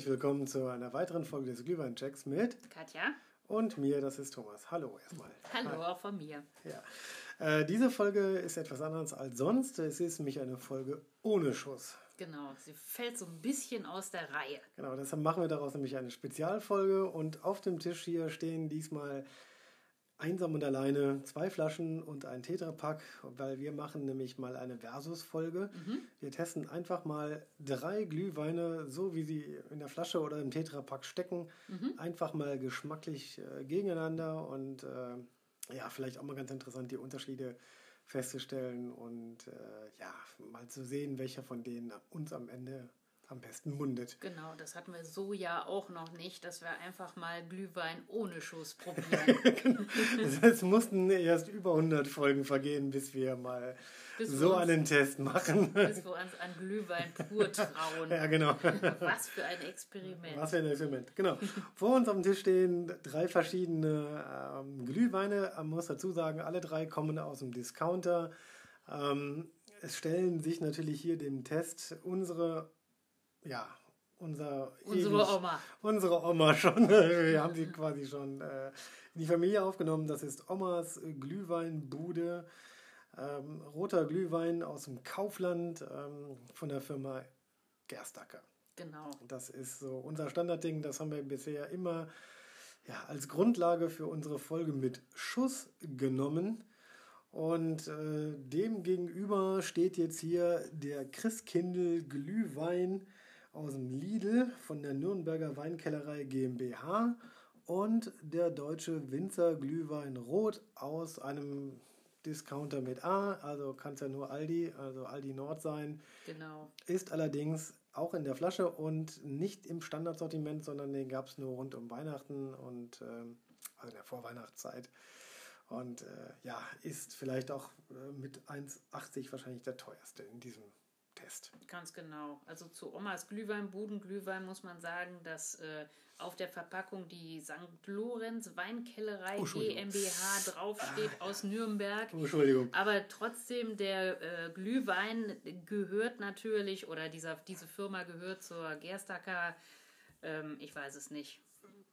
Herzlich willkommen zu einer weiteren Folge des Glühwein-Checks mit Katja. und mir, das ist Thomas. Hallo erstmal. Hallo auch von mir. Ja. Äh, diese Folge ist etwas anderes als sonst. Es ist nämlich eine Folge ohne Schuss. Genau, sie fällt so ein bisschen aus der Reihe. Genau, deshalb machen wir daraus nämlich eine Spezialfolge und auf dem Tisch hier stehen diesmal einsam und alleine zwei Flaschen und ein Tetrapack, weil wir machen nämlich mal eine Versus-Folge. Wir testen einfach mal drei Glühweine, so wie sie in der Flasche oder im Tetrapack stecken, einfach mal geschmacklich äh, gegeneinander und äh, ja, vielleicht auch mal ganz interessant, die Unterschiede festzustellen und äh, ja, mal zu sehen, welcher von denen uns am Ende am besten mundet. Genau, das hatten wir so ja auch noch nicht, dass wir einfach mal Glühwein ohne Schuss probieren. Es mussten erst über 100 Folgen vergehen, bis wir mal Bis wir so uns- einen Test machen. bis wir uns an Glühwein pur trauen. ja, genau. Was für ein Experiment. Was für ein Experiment. Genau. Vor uns auf dem Tisch stehen drei verschiedene ähm, Glühweine. Man muss dazu sagen, alle drei kommen aus dem Discounter. Ähm, es stellen sich natürlich hier dem Test unsere, ja, unser Unsere ewig- Oma. Unsere Oma schon. Wir haben sie quasi schon äh, in die Familie aufgenommen. Das ist Omas Glühweinbude. Ähm, roter Glühwein aus dem Kaufland ähm, von der Firma Gerstacker. Genau. Das ist so unser Standardding. Das haben wir bisher immer ja, als Grundlage für unsere Folge mit Schuss genommen. Und äh, dem gegenüber steht jetzt hier der Christkindl Glühwein aus dem Lidl von der Nürnberger Weinkellerei GmbH und der deutsche Winzer Glühwein Rot aus einem Discounter mit A, also kann es ja nur Aldi, also Aldi Nord sein. Genau. Ist allerdings auch in der Flasche und nicht im Standardsortiment, sondern den gab es nur rund um Weihnachten und ähm, also in der Vorweihnachtszeit. Und äh, ja, ist vielleicht auch äh, mit 1,80 wahrscheinlich der teuerste in diesem Test. Ganz genau. Also zu Omas Glühwein, Budenglühwein muss man sagen, dass äh, auf der Verpackung die St. Lorenz Weinkellerei Oh. GmbH draufsteht aus Nürnberg. Oh, Entschuldigung. Aber trotzdem, der äh, Glühwein gehört natürlich, oder dieser, diese Firma gehört zur Gerstacker, ähm, ich weiß es nicht,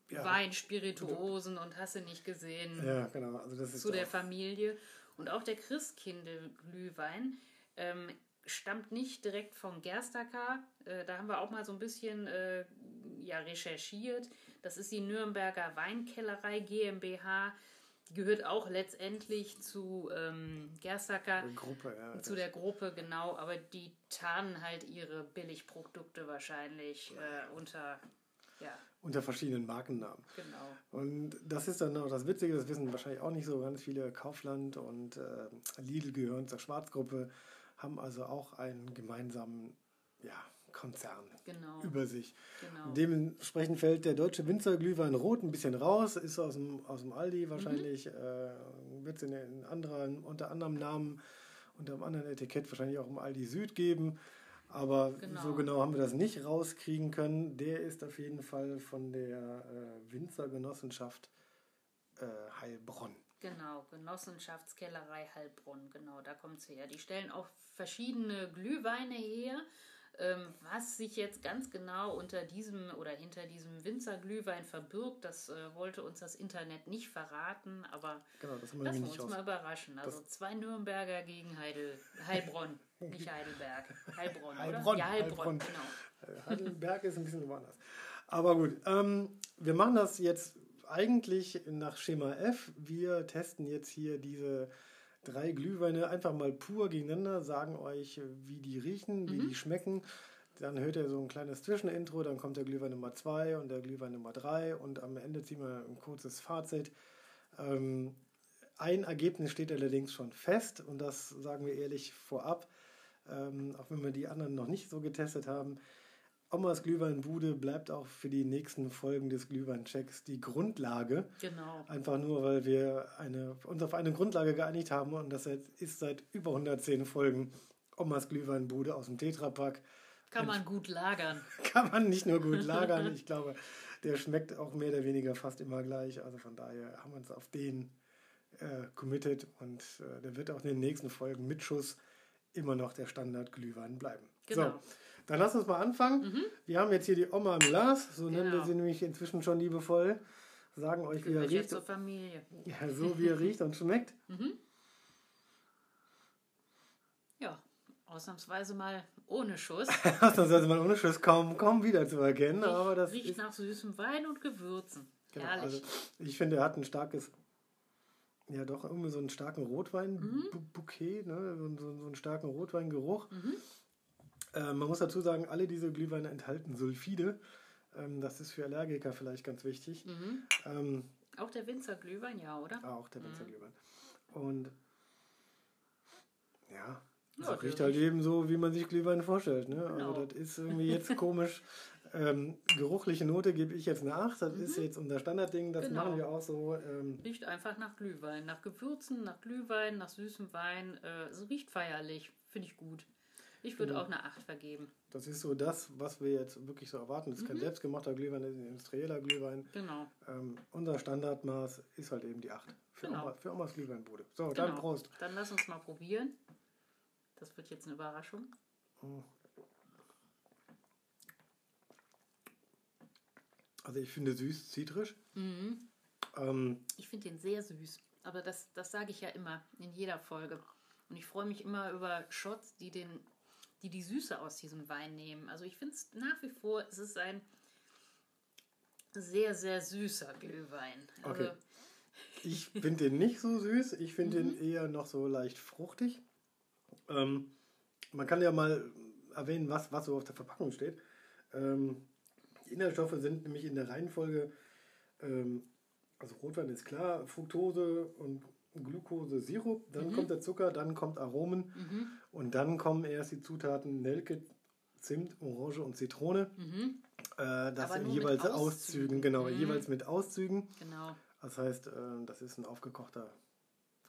Ja. Wein, Spirituosen und hast du nicht gesehen, Ja, genau. Also das ist zu der Familie. Und auch der Christkindl-Glühwein ähm, stammt nicht direkt von Gerstacker. Äh, da haben wir auch mal so ein bisschen äh, ja, recherchiert. Das ist die Nürnberger Weinkellerei GmbH. Die gehört auch letztendlich zu ähm, Gerstacker, Gruppe, ja. zu der Gruppe, genau. Aber die tarnen halt ihre Billigprodukte wahrscheinlich äh, unter, ja, unter verschiedenen Markennamen. genau. Und das ist dann auch das Witzige, das wissen wahrscheinlich auch nicht so ganz viele. Kaufland und äh, Lidl gehören zur Schwarzgruppe, haben also auch einen gemeinsamen ja, Konzern Genau. über sich. Genau. Dementsprechend fällt der deutsche Winzerglühwein Rot ein bisschen raus, ist aus dem, aus dem Aldi wahrscheinlich, äh, wird es in, in anderen, unter anderem Namen, unter einem anderen Etikett wahrscheinlich auch im Aldi Süd geben. Aber Genau. so genau haben wir das nicht rauskriegen können. Der ist auf jeden Fall von der äh, Winzergenossenschaft äh, Heilbronn. Genau, Genossenschaftskellerei Heilbronn, genau, da kommt es her. Die stellen auch verschiedene Glühweine her. Ähm, was sich jetzt ganz genau unter diesem oder hinter diesem Winzerglühwein verbirgt, das äh, wollte uns das Internet nicht verraten, aber Genau, das lassen wir uns nicht mal überraschen. Also zwei Nürnberger gegen Heidel, Heilbronn, nicht Heidelberg. Heilbronn, Heilbronn, oder? Ja, Heilbronn, Heilbronn. genau. Äh, Heidelberg ist ein bisschen woanders. Aber gut, ähm, wir machen das jetzt eigentlich nach Schema F. Wir testen jetzt hier diese drei Glühweine einfach mal pur gegeneinander, sagen euch, wie die riechen, wie die schmecken. Dann hört ihr so ein kleines Zwischenintro, dann kommt der Glühwein Nummer 2 und der Glühwein Nummer 3 und am Ende ziehen wir ein kurzes Fazit. Ähm, ein Ergebnis steht allerdings schon fest und das sagen wir ehrlich vorab, ähm, auch wenn wir die anderen noch nicht so getestet haben. Omas Glühweinbude bleibt auch für die nächsten Folgen des Glühweinchecks die Grundlage. Genau. Einfach nur, weil wir eine, uns auf eine Grundlage geeinigt haben und das ist seit über 110 Folgen Omas Glühweinbude aus dem Tetrapack. Kann man gut lagern. Kann man nicht nur gut lagern. Ich glaube, der schmeckt auch mehr oder weniger fast immer gleich. Also von daher haben wir uns auf den äh, committed und äh, der wird auch in den nächsten Folgen mit Schuss immer noch der Standard Glühwein bleiben. Genau. So, Dann lass uns mal anfangen. Wir haben jetzt hier die Oma im Glas, so nennen wir Genau. sie nämlich inzwischen schon liebevoll. Sagen euch, wie er riecht. zur Familie. Ja, so wie er riecht und schmeckt. Ja, ausnahmsweise mal ohne Schuss. Ausnahmsweise mal ohne Schuss kaum, kaum wieder zu erkennen. aber das Riecht ist, nach süßem Wein und Gewürzen. genau, Herrlich. also ich finde, er hat ein starkes, ja doch, irgendwie so einen starken Rotwein-Bouquet, ne? so, so, so einen starken Rotweingeruch. Äh, man muss dazu sagen, alle diese Glühweine enthalten Sulfide. Ähm, das ist für Allergiker vielleicht ganz wichtig. Ähm, Auch der Winzer Glühwein, ja, oder? auch der Winzer Glühwein. Und ja, Ja, das riecht halt eben so, wie man sich Glühwein vorstellt. Ne? Genau. Also das ist irgendwie jetzt komisch. Ähm, geruchliche Note gebe ich jetzt 8. Das ist jetzt unser Standardding. Das Genau. machen wir auch so. Ähm, Riecht einfach nach Glühwein, nach Gewürzen, nach Glühwein, nach süßem Wein. Äh, es riecht feierlich, finde ich gut. Ich würde Genau. auch eine 8 vergeben. das ist so das, was wir jetzt wirklich so erwarten. Das ist Mhm. kein selbstgemachter Glühwein, das ist ein industrieller Glühwein. Genau. Ähm, unser Standardmaß ist halt eben die 8. Für, Genau. Oma, für Omas Glühweinbude. So, dann genau. Prost. Dann lass uns mal probieren. Das wird jetzt eine Überraschung. Also ich finde süß, zitrisch. Mhm. Ähm, Ich finde den sehr süß. Aber das, das sage ich ja immer in jeder Folge. Und ich freue mich immer über Shots, die, den, die die Süße aus diesem Wein nehmen. Also ich finde es nach wie vor, es ist ein sehr, sehr süßer Glühwein. Also, Okay. Ich finde den nicht so süß. Ich finde Mhm. den eher noch so leicht fruchtig. Ähm, man kann ja mal erwähnen, was, was so auf der Verpackung steht. Ähm, die Inhaltsstoffe sind nämlich in der Reihenfolge, ähm, also Rotwein ist klar, Fructose und Glucose, Sirup, Mhm. dann kommt der Zucker, dann kommt Aromen und dann kommen erst die Zutaten Nelke, Zimt, Orange und Zitrone. Äh, das Mhm. In jeweils Auszügen. Auszügen, genau, Mhm. jeweils mit Auszügen. genau. Das heißt, äh, das ist ein aufgekochter,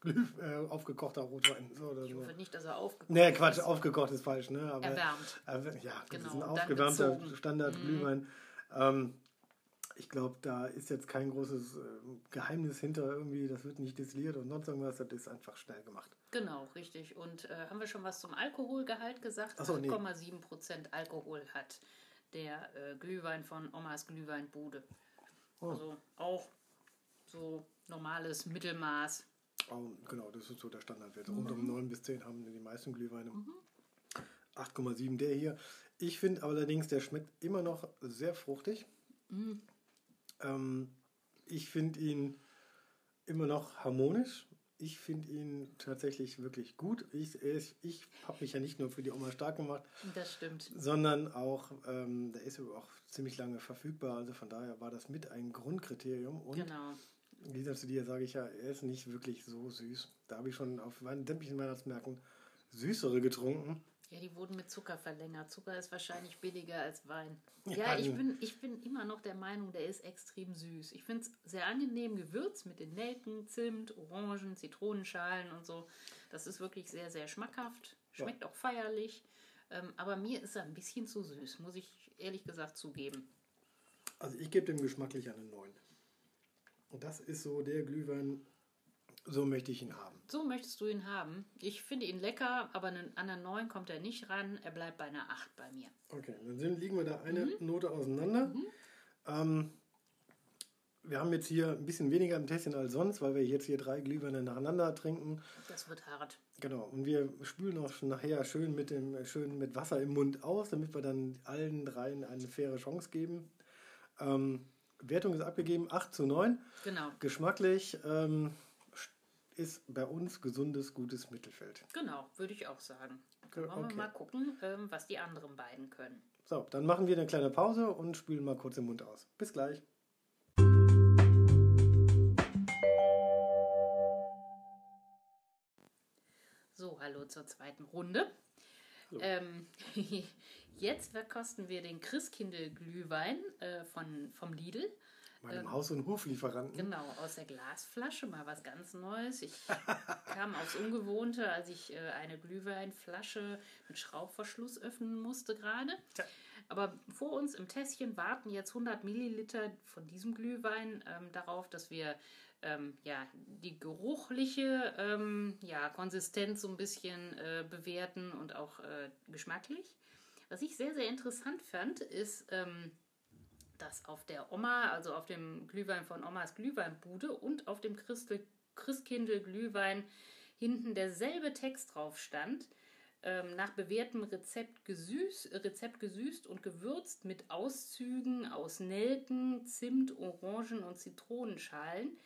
äh, aufgekochter Rotwein. So oder Ich so. hoffe nicht, dass er aufgekocht Nee, Quatsch, ist. aufgekocht ist falsch, ne? Aber, Erwärmt. Ja, das Genau, ist ein dann aufgewärmter. Standard-Glühwein. Ähm, ich glaube, da ist jetzt kein großes äh, Geheimnis hinter irgendwie, das wird nicht destilliert und sonst irgendwas, das ist einfach schnell gemacht. Genau, richtig. Und äh, haben wir schon was zum Alkoholgehalt gesagt? Ach so, nee. 8,7% Alkohol hat der äh, Glühwein von Omas Glühweinbude. Oh. Also auch so normales Mittelmaß. Oh, genau, das ist so der Standardwert. Mhm. Rund um 9 bis 10 haben die meisten Glühweine. 8,7 der hier. Ich finde allerdings, der schmeckt immer noch sehr fruchtig. Mhm. Ähm, ich finde ihn immer noch harmonisch. Ich finde ihn tatsächlich wirklich gut. Ich, ist- ich habe mich ja nicht nur für die Oma stark gemacht, Das stimmt. sondern auch, ähm, der ist auch ziemlich lange verfügbar. Also von daher war das mit ein Grundkriterium. Und Genau. im Gegensatz zu dir sage ich ja, er ist nicht wirklich so süß. Da habe ich schon auf meinen sämtlichen Weihnachtsmärkten süßere getrunken. Ja, die wurden mit Zucker verlängert. Zucker ist wahrscheinlich billiger als Wein. Ja, Ja, ich also- bin, ich bin immer noch der Meinung, der ist extrem süß. Ich finde es sehr angenehm gewürzt mit den Nelken, Zimt, Orangen, Zitronenschalen und so. Das ist wirklich sehr, sehr schmackhaft. Schmeckt auch feierlich. Ähm, aber mir ist er ein bisschen zu süß, muss ich ehrlich gesagt zugeben. Also ich gebe dem geschmacklich eine 9. Und das ist so der Glühwein, so möchte ich ihn haben. So möchtest du ihn haben. Ich finde ihn lecker, aber an einer 9 kommt er nicht ran. Er bleibt bei einer 8 bei mir. Okay, dann sind, liegen wir da eine Mhm. Note auseinander. Ähm, wir haben jetzt hier ein bisschen weniger im Tässchen als sonst, weil wir jetzt hier drei Glühweine nacheinander trinken. Das wird hart. Genau, und wir spülen auch schon nachher schön mit, dem, schön mit Wasser im Mund aus, damit wir dann allen dreien eine faire Chance geben. Ähm, Wertung ist abgegeben, 8 zu 9. Genau. Geschmacklich ähm, ist bei uns gesundes, gutes Mittelfeld. Genau, würde ich auch sagen. Dann wollen Okay. wir mal gucken, ähm, was die anderen beiden können. So, dann machen wir eine kleine Pause und spülen mal kurz den Mund aus. Bis gleich. So, hallo zur zweiten Runde. Ähm, jetzt verkosten wir den Christkindl-Glühwein äh, von, vom Lidl. Meinem Haus- und Hoflieferanten. Genau, aus der Glasflasche, mal was ganz Neues. Ich kam aufs Ungewohnte, als ich äh, eine Glühweinflasche mit Schraubverschluss öffnen musste gerade. Aber vor uns im Tässchen warten jetzt 100 Milliliter von diesem Glühwein ähm, darauf, dass wir ähm, ja, die geruchliche ähm, ja, Konsistenz so ein bisschen äh, bewerten und auch äh, geschmacklich. Was ich sehr, sehr interessant fand, ist, ähm, dass auf der Oma, also auf dem Glühwein von Omas Glühweinbude und auf dem Christel, Christkindl Glühwein hinten derselbe Text drauf stand. Ähm, nach bewährtem Rezept gesüßt, Rezept gesüßt und gewürzt mit Auszügen aus Nelken, Zimt, Orangen und Zitronenschalen.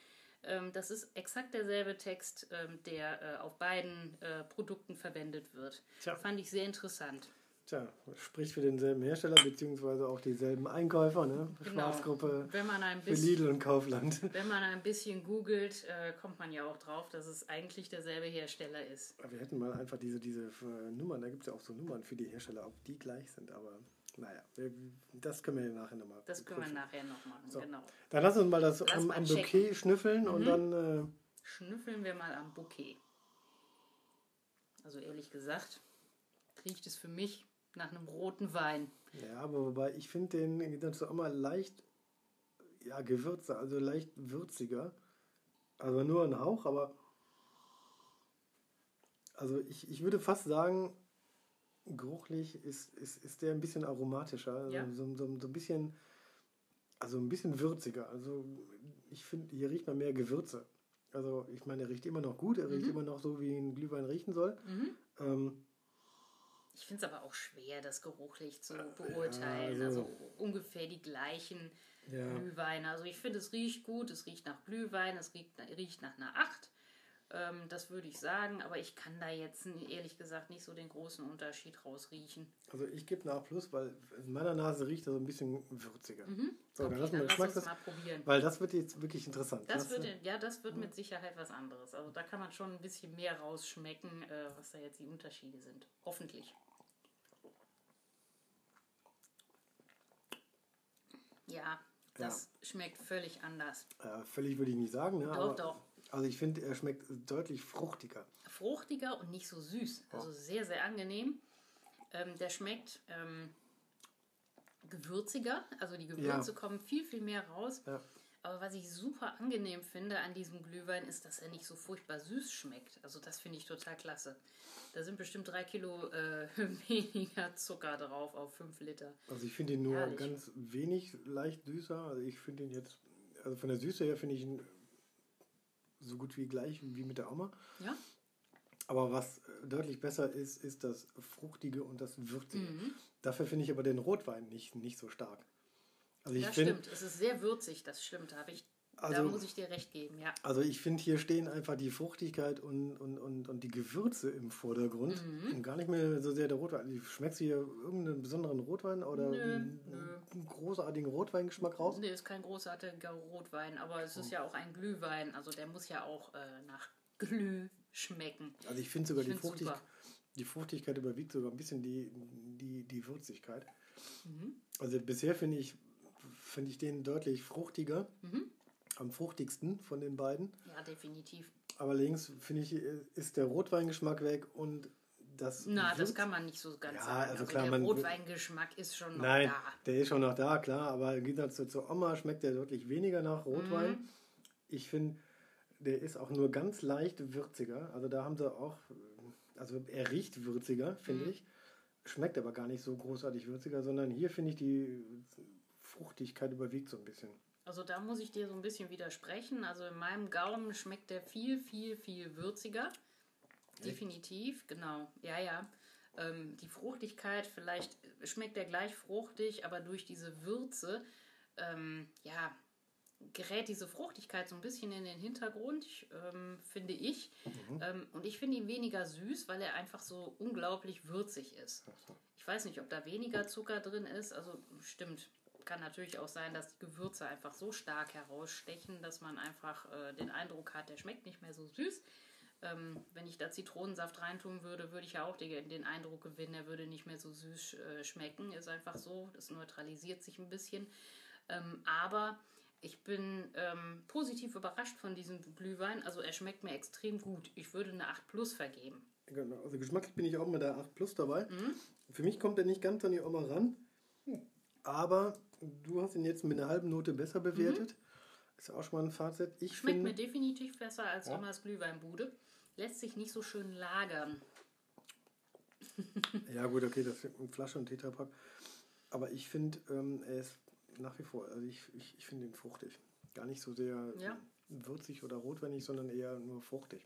Ähm, das ist exakt derselbe Text, ähm, der äh, auf beiden äh, Produkten verwendet wird. Tja. Fand ich sehr interessant. Tja, spricht für denselben Hersteller, beziehungsweise auch dieselben Einkäufer, ne? Genau. Schwarzgruppe Wenn man ein für bisschen Lidl und Kaufland. Wenn man ein bisschen googelt, äh, kommt man ja auch drauf, dass es eigentlich derselbe Hersteller ist. Wir hätten mal einfach diese, diese äh, Nummern, da gibt es ja auch so Nummern für die Hersteller, ob die gleich sind, aber naja, wir, das können wir nachher nochmal. Das können wir nachher noch machen, So. genau. Dann lass uns mal das Lass am, am. Bouquet schnüffeln und Mhm. dann. Äh, Schnüffeln wir mal am Bouquet. Also ehrlich gesagt, riecht es für mich nach einem roten Wein. Ja, aber wobei ich finde den im Gegensatz zu Oma leicht ja, gewürzer, also leicht würziger. Also nur ein Hauch, aber also ich, ich würde fast sagen, geruchlich ist, ist, ist der ein bisschen aromatischer, also Ja. so, so, so ein bisschen, also ein bisschen würziger. Also ich finde, hier riecht man mehr Gewürze. Also ich meine, er riecht immer noch gut, er riecht Mhm. immer noch so, wie ein Glühwein riechen soll. Mhm. Ähm, Ich finde es aber auch schwer, das geruchlich zu beurteilen. also- also, ungefähr die gleichen ja. Glühweine. Also ich finde, es riecht gut, es riecht nach Glühwein, es riecht, riecht nach einer 8. Ähm, das würde ich sagen, aber ich kann da jetzt ehrlich gesagt nicht so den großen Unterschied rausriechen. Also ich gebe nach Plus, weil in meiner Nase riecht er so ein bisschen würziger. Mhm. So, dann okay, lassen wir dann lass uns mal probieren. weil das wird jetzt wirklich interessant. Das wird, ja, das wird mit Sicherheit was anderes. Also da kann man schon ein bisschen mehr rausschmecken, äh, was da jetzt die Unterschiede sind. Hoffentlich. Ja, das schmeckt völlig anders. äh, völlig würde ich nicht sagen, ne? Doch, aber, doch. Also ich finde, er schmeckt deutlich fruchtiger. Fruchtiger und nicht so süß. Also sehr, sehr angenehm. Ähm, der schmeckt ähm, gewürziger. Also die Gewürze kommen viel, viel mehr raus. Ja. Aber was ich super angenehm finde an diesem Glühwein ist, dass er nicht so furchtbar süß schmeckt. Also das finde ich total klasse. Da sind bestimmt drei Kilo äh, weniger Zucker drauf auf fünf Liter. Also ich finde ihn nur Herrlich. ganz wenig leicht süßer. Also ich finde ihn jetzt, also von der Süße her finde ich ihn so gut wie gleich wie mit der Oma. Ja? Aber was äh, deutlich besser ist, ist das Fruchtige und das Würzige. Mhm. Dafür finde ich aber den Rotwein nicht, nicht so stark. Also ich Das finde, stimmt. Es ist sehr würzig, das stimmt. Da, habe ich, da Also- muss ich dir recht geben, ja. Also ich finde, hier stehen einfach die Fruchtigkeit und, und, und, und die Gewürze im Vordergrund Mhm. und gar nicht mehr so sehr der Rotwein. Schmeckst du hier irgendeinen besonderen Rotwein oder Nö, einen, nö. großartigen Rotweingeschmack raus? Nee, ist kein großartiger Rotwein, aber es ist ja auch ein Glühwein. Also der muss ja auch äh, nach Glüh schmecken. Also ich finde sogar Ich die, Fruchtig super. die Fruchtigkeit überwiegt sogar ein bisschen die, die, die Würzigkeit. Mhm. Also bisher finde ich, finde ich den deutlich fruchtiger, Mhm. Am fruchtigsten von den beiden. Ja, definitiv. Aber links finde ich, ist der Rotweingeschmack weg und das. Na, das Würz- kann man nicht so ganz Ja, sagen. also Also, klar, der Rotweingeschmack ist schon noch Nein, da. der ist schon noch da, klar, aber im Gegensatz zu- zur Oma schmeckt der deutlich weniger nach Rotwein. Mhm. Ich finde, der ist auch nur ganz leicht würziger. Also da haben sie auch, also er riecht würziger, finde Mhm. ich. Schmeckt aber gar nicht so großartig würziger, sondern hier finde ich die Fruchtigkeit überwiegt so ein bisschen. Also da muss ich dir so ein bisschen widersprechen. Also in meinem Gaumen schmeckt der viel, viel, viel würziger. Definitiv, genau. Ja, ja. Ähm, die Fruchtigkeit, vielleicht schmeckt der gleich fruchtig, aber durch diese Würze, ähm, ja, gerät diese Fruchtigkeit so ein bisschen in den Hintergrund, ähm, finde ich. Ähm, und ich finde ihn weniger süß, weil er einfach so unglaublich würzig ist. Ich weiß nicht, ob da weniger Zucker drin ist. Also stimmt. Kann natürlich auch sein, dass die Gewürze einfach so stark herausstechen, dass man einfach äh, den Eindruck hat, der schmeckt nicht mehr so süß. Ähm, wenn ich da Zitronensaft reintun würde, würde ich ja auch den, den Eindruck gewinnen, er würde nicht mehr so süß äh, schmecken. Ist einfach so, das neutralisiert sich ein bisschen. Ähm, aber ich bin ähm, positiv überrascht von diesem Glühwein. Also er schmeckt mir extrem gut. Ich würde eine 8 Plus vergeben. Genau, also geschmacklich bin ich auch mit der 8 Plus dabei. Mhm. Für mich kommt er nicht ganz an die Oma ran, aber du hast ihn jetzt mit einer halben Note besser bewertet. Ist ja auch schon mal ein Fazit. Ich Mhm. Schmeckt mir definitiv besser als Ja. Omas Glühweinbude. Lässt sich nicht so schön lagern. ja, gut, okay, das ist eine Flasche und Tetrapack. Aber ich finde, ähm, er ist nach wie vor, also ich, ich, ich finde ihn fruchtig. Gar nicht so sehr Ja. würzig oder rotwendig, sondern eher nur fruchtig.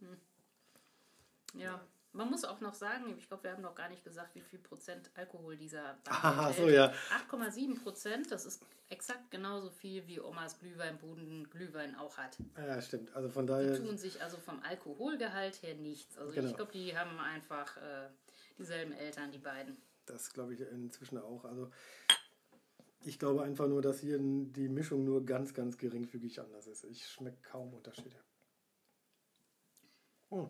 Ja. Man muss auch noch sagen, ich glaube, wir haben noch gar nicht gesagt, wie viel Prozent Alkohol dieser Wein Ah, enthält. so, ja. 8,7 Prozent, das ist exakt genauso viel, wie Omas Glühweinbuden Glühwein auch hat. Ja, stimmt. Also von Die daher, tun sich also vom Alkoholgehalt her nichts. Also Genau. ich glaube, die haben einfach äh, dieselben Eltern, die beiden. das glaube ich inzwischen auch. Also ich glaube einfach nur, dass hier die Mischung nur ganz, ganz geringfügig anders ist. Ich schmecke kaum Unterschiede. Oh.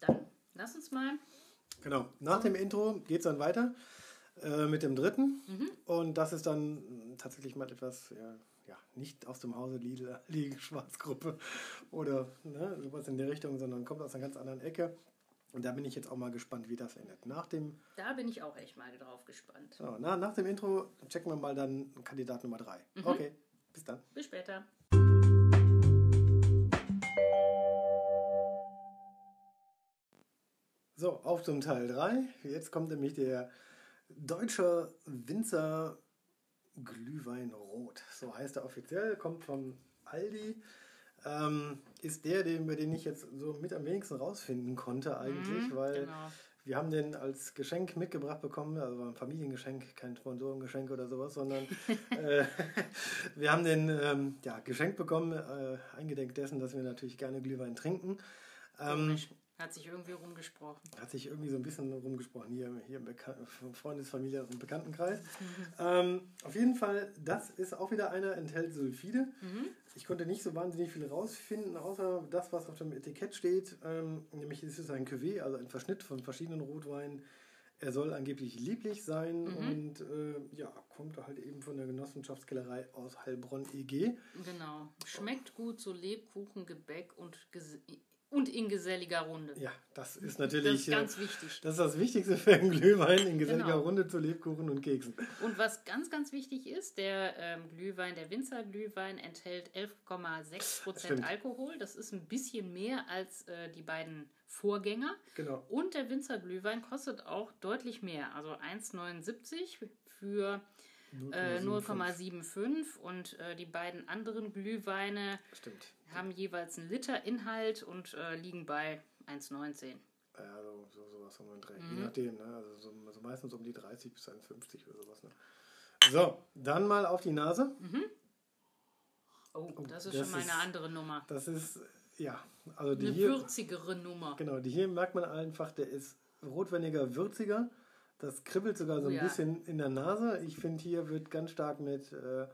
Dann lass uns mal. Genau. Nach dem Intro geht es dann weiter äh, mit dem dritten. Und das ist dann tatsächlich mal etwas, ja, ja, nicht aus dem Hause Lidl, Lidl Schwarzgruppe oder ne, sowas in der Richtung, sondern kommt aus einer ganz anderen Ecke. Und da bin ich jetzt auch mal gespannt, wie das endet. Nach dem, Da bin ich auch echt mal drauf gespannt. so, na, nach dem Intro checken wir mal dann Kandidat Nummer 3. Okay, bis dann. Bis später. So, auf zum Teil 3. Jetzt kommt nämlich der deutsche Winzer Glühwein Rot. So heißt er offiziell, kommt vom Aldi. Ähm, ist der, den, über den ich jetzt so mit am wenigsten rausfinden konnte eigentlich, weil Genau. wir haben den als Geschenk mitgebracht bekommen, also ein Familiengeschenk, kein Sponsorengeschenk oder sowas, sondern äh, wir haben den ähm, ja, geschenkt bekommen, äh, eingedenk dessen, dass wir natürlich gerne Glühwein trinken. Ähm. Hat sich irgendwie rumgesprochen. hat sich irgendwie so ein bisschen rumgesprochen hier, hier im Bekan Freundesfamilie und Bekanntenkreis. Ähm, auf jeden Fall, das ist auch wieder einer, enthält Sulfide. Ich konnte nicht so wahnsinnig viel rausfinden, außer das, was auf dem Etikett steht. Ähm, nämlich ist es ein Cuvée, also ein Verschnitt von verschiedenen Rotweinen. Er soll angeblich lieblich sein und äh, ja, kommt halt eben von der Genossenschaftskellerei aus Heilbronn EG. Genau. Schmeckt gut, so Lebkuchen, Gebäck und, ges- und in geselliger Runde. Ja, das ist Das natürlich ist ganz äh, wichtig. das, ist das Wichtigste für einen Glühwein in geselliger Genau. Runde zu Lebkuchen und Keksen. Und was ganz, ganz wichtig ist, der ähm, Glühwein, der Winzerglühwein enthält 11,6 Prozent Stimmt. Alkohol. Das ist ein bisschen mehr als äh, die beiden Vorgänger. Genau. Und der Winzerglühwein kostet auch deutlich mehr. Also 1,79 für äh, 0,75 und äh, die beiden anderen Glühweine Stimmt. Haben jeweils einen Liter Inhalt und äh, liegen bei 1,19. Ja, so, so sowas um den Dreh. Mhm. Je nachdem, ne? Also so, so meistens um die 30 bis 1,50 oder sowas. Ne? So, dann mal auf die Nase. Oh, das ist das schon mal ist- eine andere Nummer. Das ist, ja, also die Eine hier, würzigere Nummer. genau, die hier merkt man einfach, der ist rotwendiger, würziger. Das kribbelt sogar so Oh ein ja. bisschen in der Nase. Ich finde, hier wird ganz stark mit, äh,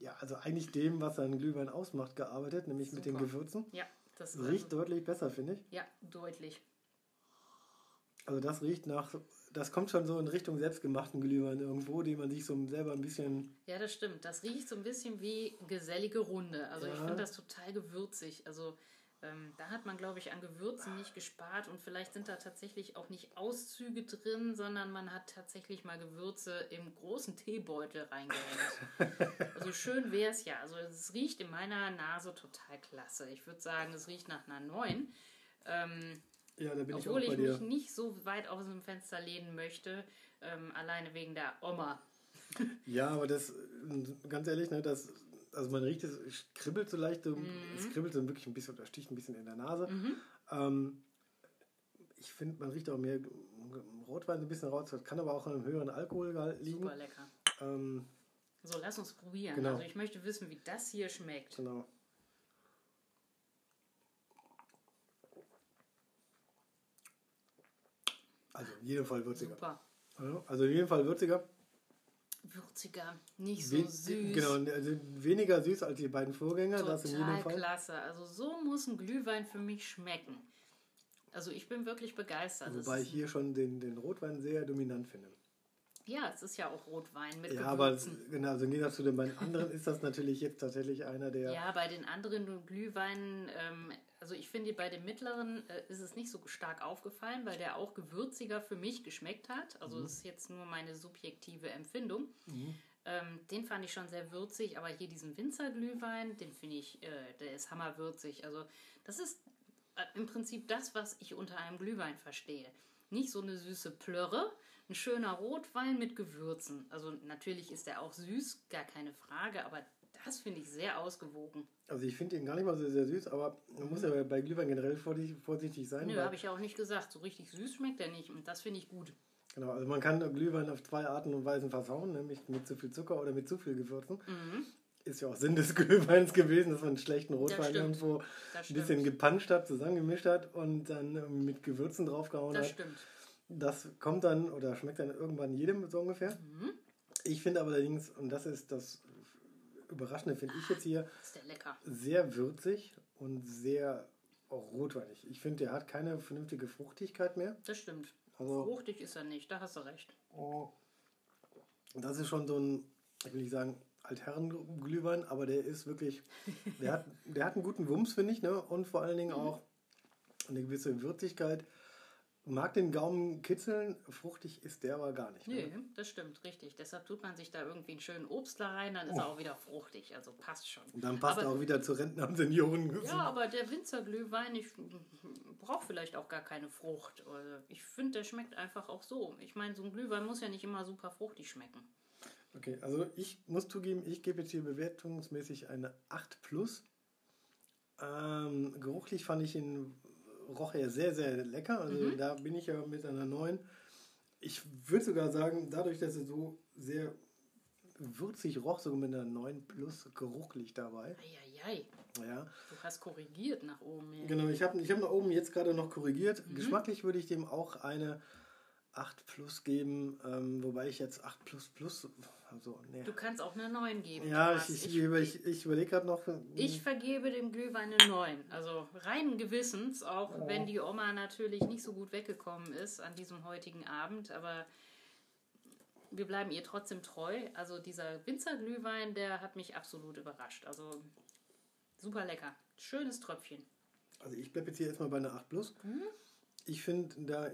ja, also eigentlich dem, was einen Glühwein ausmacht, gearbeitet, nämlich mit den Super. Gewürzen. Ja, das Riecht deutlich besser, finde ich. Ja, deutlich. Also das riecht nach, das kommt schon so in Richtung selbstgemachten Glühwein irgendwo, den man sich so selber ein bisschen Ja, das stimmt. Das riecht so ein bisschen wie gesellige Runde. Also ich Ja. finde das total gewürzig. Also ähm, da hat man, glaube ich, an Gewürzen nicht gespart und vielleicht sind da tatsächlich auch nicht Auszüge drin, sondern man hat tatsächlich mal Gewürze im großen Teebeutel reingehängt. also schön wäre es ja. Also es riecht in meiner Nase total klasse. Ich würde sagen, es riecht nach einer 9. Ähm, Ja, da bin obwohl ich ich auch bei dir. mich nicht so weit aus dem Fenster lehnen möchte, ähm, alleine wegen der Oma. Ja, aber das, ganz ehrlich, ne, das, also man riecht es, es kribbelt so leicht, so, es kribbelt so wirklich ein bisschen, oder sticht ein bisschen in der Nase. Ähm, ich finde, man riecht auch mehr Rotwein so ein bisschen raus, kann aber auch an einem höheren Alkoholgehalt liegen. Super lecker. Ähm, So, lass uns probieren. Genau. Also ich möchte wissen, wie das hier schmeckt. genau. Also in jedem Fall würziger. Super. Also in jedem Fall würziger. Würziger, nicht so süß. Genau, also weniger süß als die beiden Vorgänger, das in jedem Total Fall. klasse. Also so muss ein Glühwein für mich schmecken. Also ich bin wirklich begeistert. Es Wobei ich hier schon den, den Rotwein sehr dominant finde. ja, es ist ja auch Rotwein mit Ja, aber Gewürzen. genau, also im Gegensatz zu den beiden anderen ist das natürlich jetzt tatsächlich einer der. Ja, bei den anderen Glühweinen, ähm, also ich finde, bei dem mittleren äh, ist es nicht so stark aufgefallen, weil der auch gewürziger für mich geschmeckt hat. Also das ist jetzt nur meine subjektive Empfindung. Ähm, den fand ich schon sehr würzig, aber hier diesen Winzerglühwein, den finde ich, äh, der ist hammerwürzig. Also das ist äh, im Prinzip das, was ich unter einem Glühwein verstehe. Nicht so eine süße Plörre. Ein schöner Rotwein mit Gewürzen. Also natürlich ist er auch süß, gar keine Frage, aber das finde ich sehr ausgewogen. Also ich finde ihn gar nicht mal so sehr süß, aber man muss ja bei Glühwein generell vorsichtig sein. Nö, habe ich ja auch nicht gesagt. So richtig süß schmeckt er nicht und das finde ich gut. Genau, also man kann Glühwein auf zwei Arten und Weisen versauen, nämlich mit zu viel Zucker oder mit zu viel Gewürzen. Mhm. Ist ja auch Sinn des Glühweins gewesen, dass man einen schlechten Rotwein irgendwo ein bisschen gepanscht hat, zusammengemischt hat und dann mit Gewürzen draufgehauen das hat. Das stimmt. Das kommt dann oder schmeckt dann irgendwann jedem so ungefähr. Mhm. Ich finde aber allerdings, und das ist das Überraschende, finde ich jetzt hier, sehr würzig und sehr rotweinig. Ich finde, der hat keine vernünftige Fruchtigkeit mehr. Das stimmt. Also, Fruchtig ist er nicht, da hast du recht. Oh, das ist schon so ein, ich will nicht sagen, Altherrenglühwein, aber der ist wirklich, der hat, der hat einen guten Wumms, finde ich, ne? und vor allen Dingen mhm. auch eine gewisse Würzigkeit mag den Gaumen kitzeln, fruchtig ist der aber gar nicht. Nee, ne? das stimmt, richtig. Deshalb tut man sich da irgendwie einen schönen Obstler rein, dann ist oh. er auch wieder fruchtig. Also passt schon. Und dann passt aber, er auch wieder zu Rentner und Senioren. Ja, aber der Winzerglühwein, ich brauche vielleicht auch gar keine Frucht. Ich finde, der schmeckt einfach auch so. Ich meine, so ein Glühwein muss ja nicht immer super fruchtig schmecken. Okay, also ich muss zugeben, ich gebe jetzt hier bewertungsmäßig eine 8 plus. Ähm, geruchlich fand ich ihn roch er sehr, sehr lecker. Also mhm. da bin ich ja mit einer neuen. Ich würde sogar sagen, dadurch, dass er so sehr würzig roch, sogar mit einer 9 plus geruchlich dabei. Eieiei. Ja. Du hast korrigiert nach oben. Ja. Genau, ich habe ich hab nach oben jetzt gerade noch korrigiert. Mhm. Geschmacklich würde ich dem auch eine 8 plus geben, ähm, wobei ich jetzt 8 plus plus also, nee. Du kannst auch eine 9 geben. Ja, ich, ich, ich, ich, überlege gerade noch. Hm. Ich vergebe dem Glühwein eine 9. Also reinen Gewissens, auch oh. wenn die Oma natürlich nicht so gut weggekommen ist an diesem heutigen Abend, aber wir bleiben ihr trotzdem treu. Also dieser Winzerglühwein, der hat mich absolut überrascht. Also super lecker. Schönes Tröpfchen. Also ich bleibe jetzt hier erstmal bei einer 8 Plus. Mhm. Ich finde, da,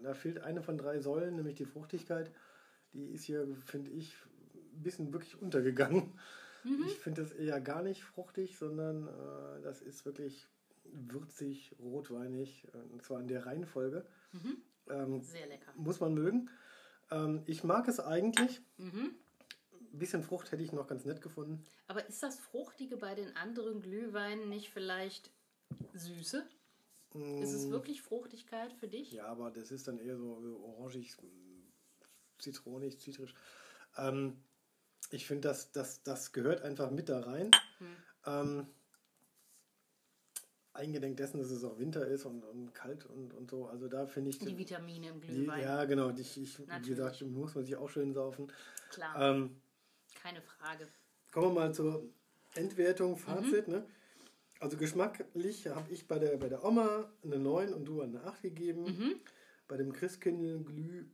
da fehlt eine von drei Säulen, nämlich die Fruchtigkeit. Die ist hier, finde ich, ein bisschen wirklich untergegangen. Mhm. Ich finde das eher gar nicht fruchtig, sondern äh, das ist wirklich würzig, rotweinig, äh, und zwar in der Reihenfolge. Mhm. Ähm, Sehr lecker. Muss man mögen. Ähm, ich mag es eigentlich. Mhm. Ein bisschen Frucht hätte ich noch ganz nett gefunden. Aber ist das Fruchtige bei den anderen Glühweinen nicht vielleicht Süße? Mm. Ist es wirklich Fruchtigkeit für dich? Ja, aber das ist dann eher so orangig, zitronig, zitrisch. Ähm, ich finde, das, das, das gehört einfach mit da rein. Hm. Ähm, eingedenk dessen, dass es auch Winter ist und, und kalt und, und so. Also da finde ich. Die Vitamine im Glühwein. Die, ja, genau. Ich, ich, wie gesagt, muss man sich auch schön saufen. Klar. Ähm, Keine Frage. Kommen wir mal zur Entwertung, Fazit. Mhm. Ne? Also geschmacklich habe ich bei der, bei der Oma eine 9 und du eine 8 gegeben. Mhm. Bei dem Christkindl Glüh,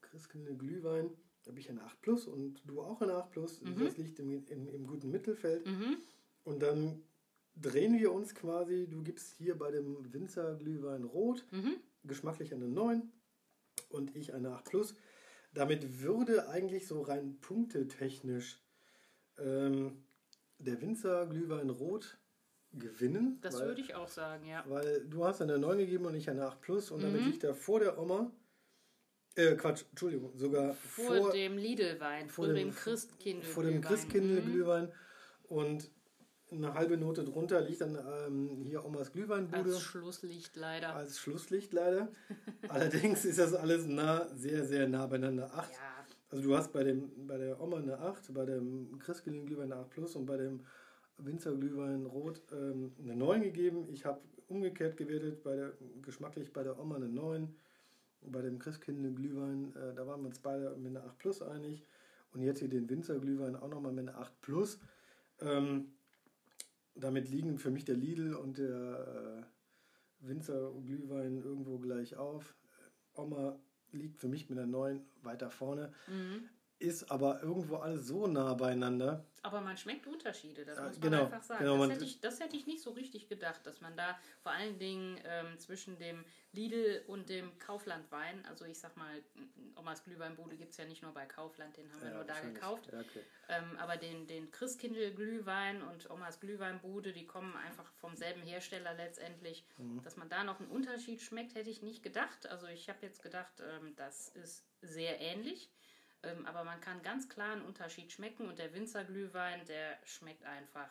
Christkindl Glühwein habe ich eine 8 Plus und du auch eine 8 Plus. Mhm. Das liegt im, im, im guten Mittelfeld. Mhm. Und dann drehen wir uns quasi. Du gibst hier bei dem Winzer Glühwein Rot mhm. geschmacklich eine 9 und ich eine 8 Plus. Damit würde eigentlich so rein punktetechnisch ähm, der Winzer Glühwein Rot gewinnen. Das weil, würde ich auch sagen, ja. Weil du hast eine 9 gegeben und ich eine 8 Plus und damit mhm. liegt er vor der Oma äh, Quatsch, Entschuldigung, sogar vor, vor dem Lidl-Wein, vor, vor, dem, Christkindl Vor dem Christkindl-Glühwein. Mhm. Und eine halbe Note drunter liegt dann ähm, hier Omas Glühweinbude. Als Schlusslicht leider. Als Schlusslicht leider. Allerdings ist das alles nah, sehr, sehr nah beieinander. 8. Ja. Also du hast bei, dem, bei der Oma eine 8, bei dem Christkindl Glühwein eine 8 plus und bei dem Winzer Glühwein Rot ähm, eine 9 gegeben. Ich habe umgekehrt gewertet, bei der, geschmacklich bei der Oma eine 9 bei dem Christkindl Glühwein, äh, da waren wir uns beide mit einer 8 Plus einig. Und jetzt hier den Winzer Glühwein auch nochmal mit einer 8 Plus. Ähm, damit liegen für mich der Lidl und der äh, Winzer Glühwein irgendwo gleich auf. Oma liegt für mich mit einer 9 weiter vorne. Mhm. Ist aber irgendwo alles so nah beieinander. Aber man schmeckt Unterschiede, das Ja, muss man genau, einfach sagen. genau, das, hätte ich, das hätte ich nicht so richtig gedacht, dass man da vor allen Dingen ähm, zwischen dem Lidl und dem Kauflandwein, also ich sag mal, Omas Glühweinbude gibt es ja nicht nur bei Kaufland, den haben wir nur da gekauft. Ja, okay. Ähm, aber den, den Christkindl-Glühwein und Omas Glühweinbude, die kommen einfach vom selben Hersteller letztendlich. Mhm. Dass man da noch einen Unterschied schmeckt, hätte ich nicht gedacht. Also ich habe jetzt gedacht, ähm, das ist sehr ähnlich. Ähm, aber man kann ganz klar einen Unterschied schmecken und der Winzerglühwein, der schmeckt einfach.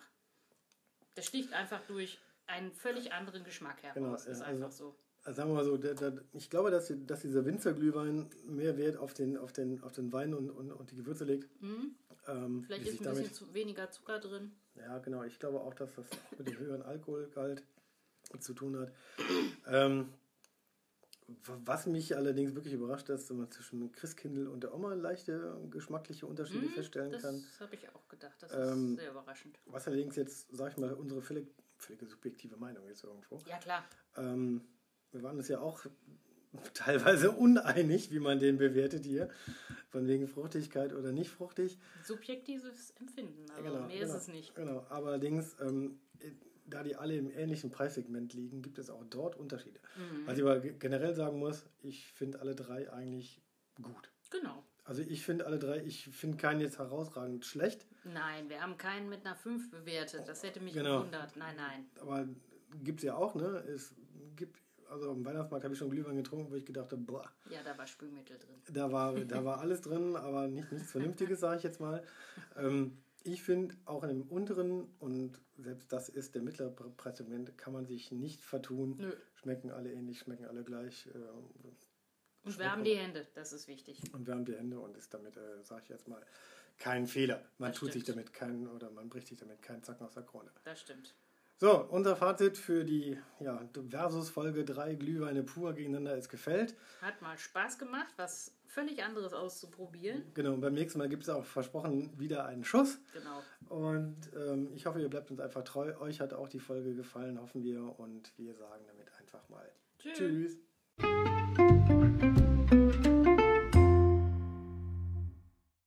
Der sticht einfach durch einen völlig anderen Geschmack heraus. Genau, ist ja, also- einfach so. Also sagen wir mal so, der, der, ich glaube, dass, dass dieser Winzerglühwein mehr Wert auf den, auf den, auf den Wein und, und, und die Gewürze legt. Ähm, Mhm. Vielleicht wie ist ein bisschen zu, weniger Zucker drin. Ja, genau. Ich glaube auch, dass das mit dem höheren Alkoholgehalt zu tun hat. Ähm, was mich allerdings wirklich überrascht, dass man zwischen Christkindl und der Oma leichte geschmackliche Unterschiede Mhm, feststellen das kann. habe ich auch gedacht. Das Ähm, ist sehr überraschend. Was allerdings jetzt, sag ich mal, unsere völlig, völlige subjektive Meinung ist irgendwo. Ja, klar. Ähm, wir waren uns ja auch teilweise uneinig, wie man den bewertet hier. Von wegen Fruchtigkeit oder nicht fruchtig. Subjektives Empfinden. Also Genau, mehr genau, ist es nicht. Genau, aber allerdings, ähm, da die alle im ähnlichen Preissegment liegen, gibt es auch dort Unterschiede. Mhm. Was ich aber ge- generell sagen muss, ich finde alle drei eigentlich gut. Genau. Also ich finde alle drei, ich finde keinen jetzt herausragend schlecht, Nein, wir haben keinen mit einer 5 bewertet. Das hätte mich Genau. gewundert. Nein, nein. aber gibt es ja auch, ne? Es gibt, also am Weihnachtsmarkt habe ich schon Glühwein getrunken, wo ich gedacht habe, boah, Ja, da war Spülmittel drin. Da war, da war alles drin, aber nicht, nichts Vernünftiges, sage ich jetzt mal. Ähm, ich finde, auch in dem unteren, und selbst das ist der mittlere Pre- Preissegment, kann man sich nicht vertun. Nö. Schmecken alle ähnlich, schmecken alle gleich. Äh, Und wir haben die Hände. Das ist wichtig. und wir haben die Hände und ist damit, äh, sage ich jetzt mal, kein Fehler. Man Das tut sich stimmt. damit keinen, oder man bricht sich damit keinen Zacken aus der Krone. Das stimmt. So, unser Fazit für die ja, Versus-Folge 3 Glühweine pur gegeneinander ist gefällt. Hat mal Spaß gemacht, was völlig anderes auszuprobieren. Genau, und beim nächsten Mal gibt es auch versprochen wieder einen Schuss. Genau. Und ähm, ich hoffe, ihr bleibt uns einfach treu. Euch hat auch die Folge gefallen, hoffen wir. Und wir sagen damit einfach mal Tschüss. Tschüss.